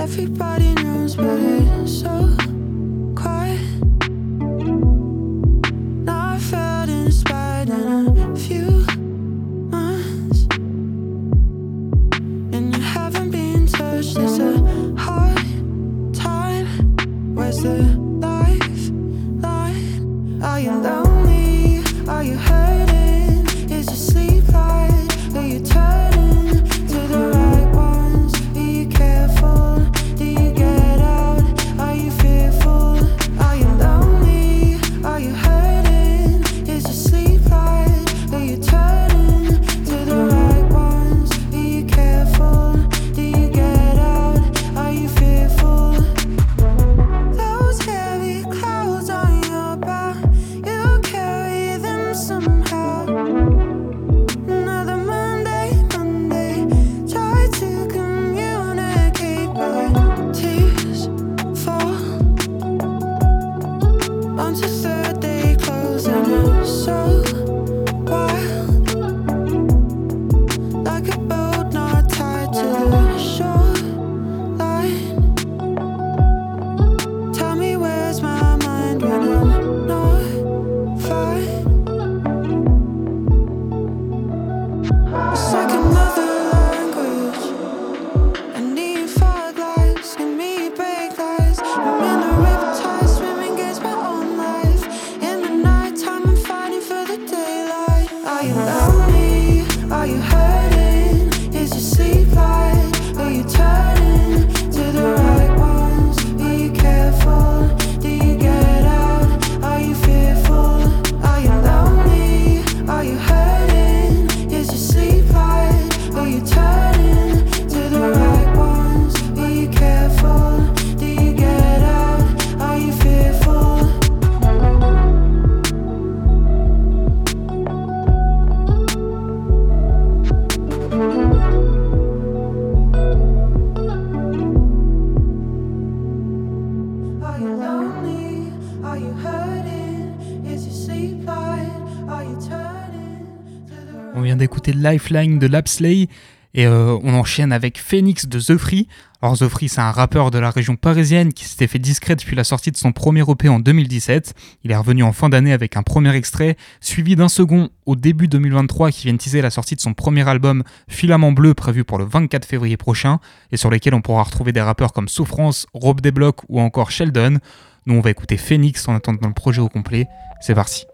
everybody knows, but it's so quiet. Now I felt inspired in a few months. And you haven't been touched. It's a hard time. Where's the life? line? Are you lonely? Lifeline de Lapsley et euh, on enchaîne avec Phoenix de The Free. Alors The Free, c'est un rappeur de la région parisienne qui s'était fait discret depuis la sortie de son premier EP en 2017. Il est revenu en fin d'année avec un premier extrait, suivi d'un second au début 2023 qui vient teaser la sortie de son premier album Filament Bleu prévu pour le 24 février prochain et sur lesquels on pourra retrouver des rappeurs comme Souffrance, Rob Desblocs ou encore Sheldon. Nous on va écouter Phoenix en attendant le projet au complet. C'est parti.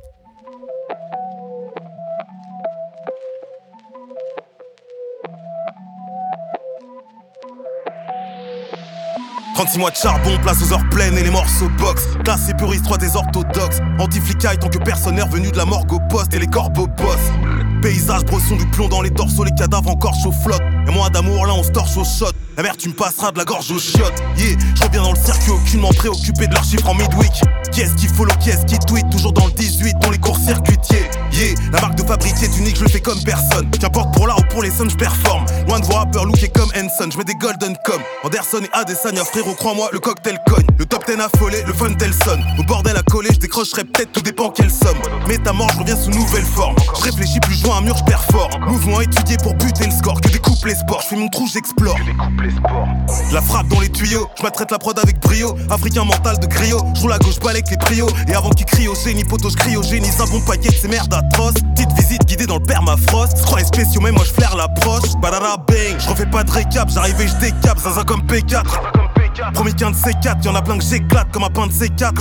36 mois de charbon, place aux heures pleines et les morceaux box. Classe puriste, 3 des orthodoxes. Anti-flicaille tant que personne n'est de la morgue au poste et les corbeaux boss. Paysage bresson du plomb dans les dorsaux, les cadavres encore chaud flotte. Et moi d'amour là on se torche au shot. La mère tu me passeras de la gorge aux chiottes. Yeah, je reviens dans le circuit aucunement préoccupé de leurs chiffres en midweek. Qui est-ce qui follow, qui est-ce qui tweet? Toujours dans le 18, dans les cours circuitiers. Yeah, la marque de fabrique est unique, je le fais comme personne. Qu'importe pour l'art ou pour les sommes, je performe. Loin de vos rappeurs lookés comme Henson, je mets des golden comme Anderson et Adesanya, frérot, crois-moi, le cocktail cogne. Le top 10 affolé, le fun tel. Au bordel à coller, je décrocherai peut-être, tout dépend quelle somme. Mais ta mort, je reviens sous nouvelle forme. Je réfléchis plus, je vois un mur, je performe. Mouvement étudié pour buter le score, que découpe les sports. Je mon trou, j'explore. La frappe dans les tuyaux, je traite la prod avec brio. Africain mental de griot, je roule à gauche, balèque les prios. Et avant qu'il crie au génie, poteau, je crie au génie. Un bon paquet de ces merdes atroces. Petite visite guidée dans le permafrost. Se croyait spéciaux, mais moi je flaire l'approche. Badara bang, je refais pas de récap, j'arrive et je décap, zaza comme P4. Premier qu'un de C4, y'en a plein que j'éclate comme un pain de C4.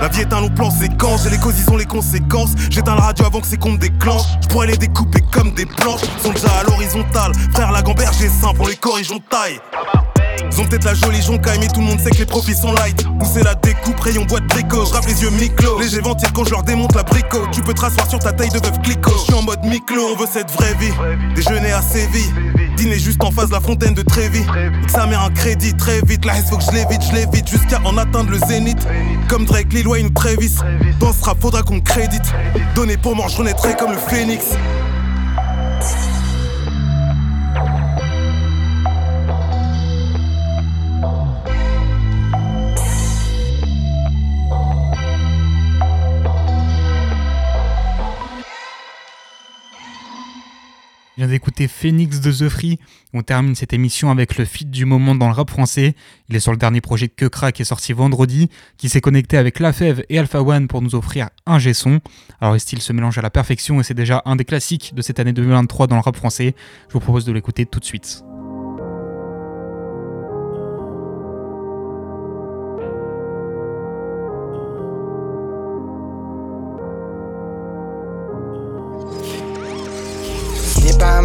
La vie est un long plan séquence, j'ai les causes, ils ont les conséquences. J'éteins la radio avant que ces comptes déclenchent. Je pourrais les découper comme des planches. Ils sont déjà à l'horizontale. Frère, la gamberge est simple, on les corrige, on taille. Ils ont peut-être la jolie joncaille, mais tout le monde sait que les profits sont light. Pousser la découpe, rayon boîte brico. Je les yeux mi-clos. Léger ventir quand je leur démonte la brico. Tu peux te rasseoir sur ta taille de veuve clico. Je suis en mode mi-clos, on veut cette vraie vie. Déjeuner à Séville. Dîner juste en face de la fontaine de Trévis. Sa mère un crédit très vite. La faut que je l'évite, je l'évite jusqu'à en atteindre le zénith. Comme Drake, Lil Wayne Travis. Dans ce faudra qu'on crédite. Donner pour mort, je renaîtrai comme le phénix. Je viens d'écouter Phoenix de The Free. On termine cette émission avec le feat du moment dans le rap français. Il est sur le dernier projet de Que qui est sorti vendredi, qui s'est connecté avec La Fève et Alpha One pour nous offrir un G-son. Alors les styles se mélangent à la perfection et c'est déjà un des classiques de cette année 2023 dans le rap français. Je vous propose de l'écouter tout de suite.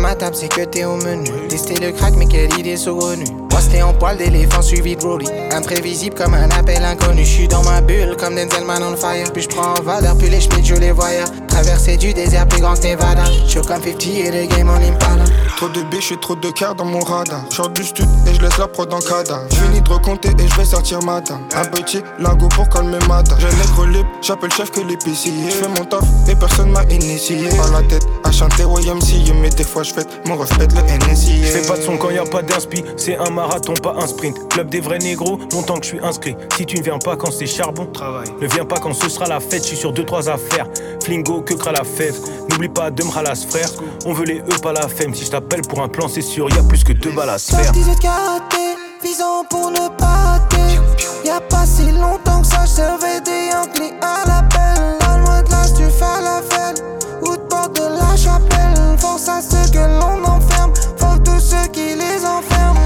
Ma table, c'est que t'es au menu. Tester le crack, mais quelle idée saugrenue. C'était en poil d'éléphant suivi de Rolly. Imprévisible comme un appel inconnu. J'suis dans ma bulle comme Denzel Man on fire. Puis j'prends en valeur, puis les schmitts, je les voyais. Traverser du désert plus grand que Nevada. J'suis comme 50 et les game en Impala. Trop de biches et trop de cœur dans mon radar. J'sors du stud et je laisse la prod en cadavre. J'finis de recompter et je vais sortir matin. Un petit lingot pour calmer matin. J'ai nègre libre, j'appelle chef que l'épicier. J'fais mon taf et personne m'a initié. Par la tête à chanter YMCA, mais des fois j'fête mon ref pète le NSI. J'fais pas de son quand y a pas d'inspi. C'est un marathon, pas un sprint. Club des vrais négros, longtemps que je suis inscrit. Si tu ne viens pas quand c'est charbon, travail. Ne viens pas quand ce sera la fête, je suis sur 2-3 affaires. Flingo, que cra la fève. N'oublie pas de m'ralas frère. On veut les E, pas la femme. Si je t'appelle pour un plan, c'est sûr, y a plus que deux balles à se faire. 18 karaté, visant pour ne pas rater. Y'a pas si longtemps que ça, je servais des Yankees à l'appel. Pas loin de là, tu fais la fête. Ou de porte de la chapelle. Force à ceux que l'on enferme. Faut tous ceux qui les enferment.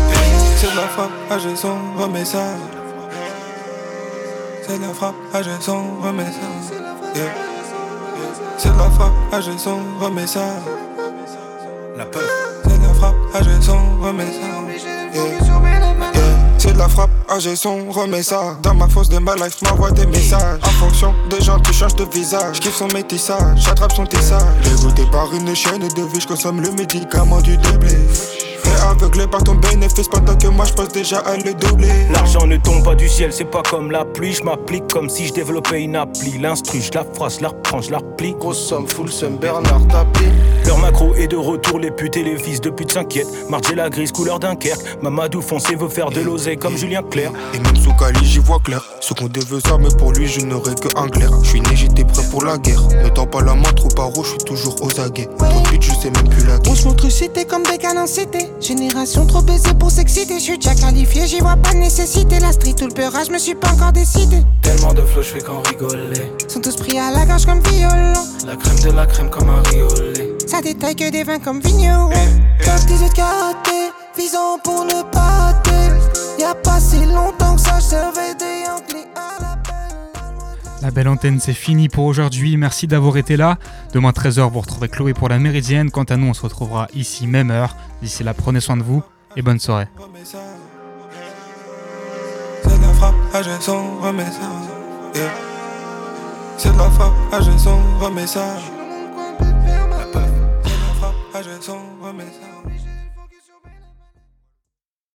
C'est de la frappe, à son remets ça. C'est de la frappe, à son remets ça. Yeah. C'est de la frappe, à son remets ça. La peur. C'est de la frappe, à son remets ça. C'est de la frappe, à son remets ça. Dans ma fosse de ma life, m'envoie des messages. En fonction des gens qui changent de visage. Kiffe son métissage, j'attrape son tissage. Dégoûté par une chaîne de vie, j'consomme le médicament du déblé. Aveuglé par ton bénéfice pendant que moi je pense déjà à le doubler. L'argent ne tombe pas du ciel, c'est pas comme la pluie. Je m'applique comme si je développais une appli. L'instru, je la phrase, je la reprends, je la replie. Grosse somme, full somme, Bernard tapis. Leur macro est de retour, les putes et les fils de pute s'inquiètent. Marger la grise, couleur Dunkerque. Mamadou foncé veut faire de l'oseille comme Julien Clerc. Et même sous Cali, j'y vois clair. Ce qu'on devait ça, mais pour lui, je n'aurais que un clair. Je suis né, j'étais prêt pour la guerre. Ne tends pas la main trop paro, je suis toujours aux aguets. Trop de je sais même plus la On se cité comme des canons cités. Génération trop baisée pour s'exciter. Je suis déjà qualifié, j'y vois pas de nécessité. La street ou le peurage, je me suis pas encore décidé. Tellement de flow, je fais qu'en rigoler. Sont tous pris à la gorge comme violon. La crème de la crème comme un riolet. Ça détaille que des vins comme vigneron. Top 18 karaté, visant pour ne pas rater. Y'a pas si longtemps que ça, je servais des Yankees à la La belle antenne, c'est fini pour aujourd'hui. Merci d'avoir été là. Demain 13h, vous retrouvez Chloé pour la Méridienne. Quant à nous, on se retrouvera ici, même heure. D'ici là, prenez soin de vous et bonne soirée. C'est de la frappe, j'ai son remets ça. Yeah. C'est de la frappe, son peur. C'est de la frappe, son ça.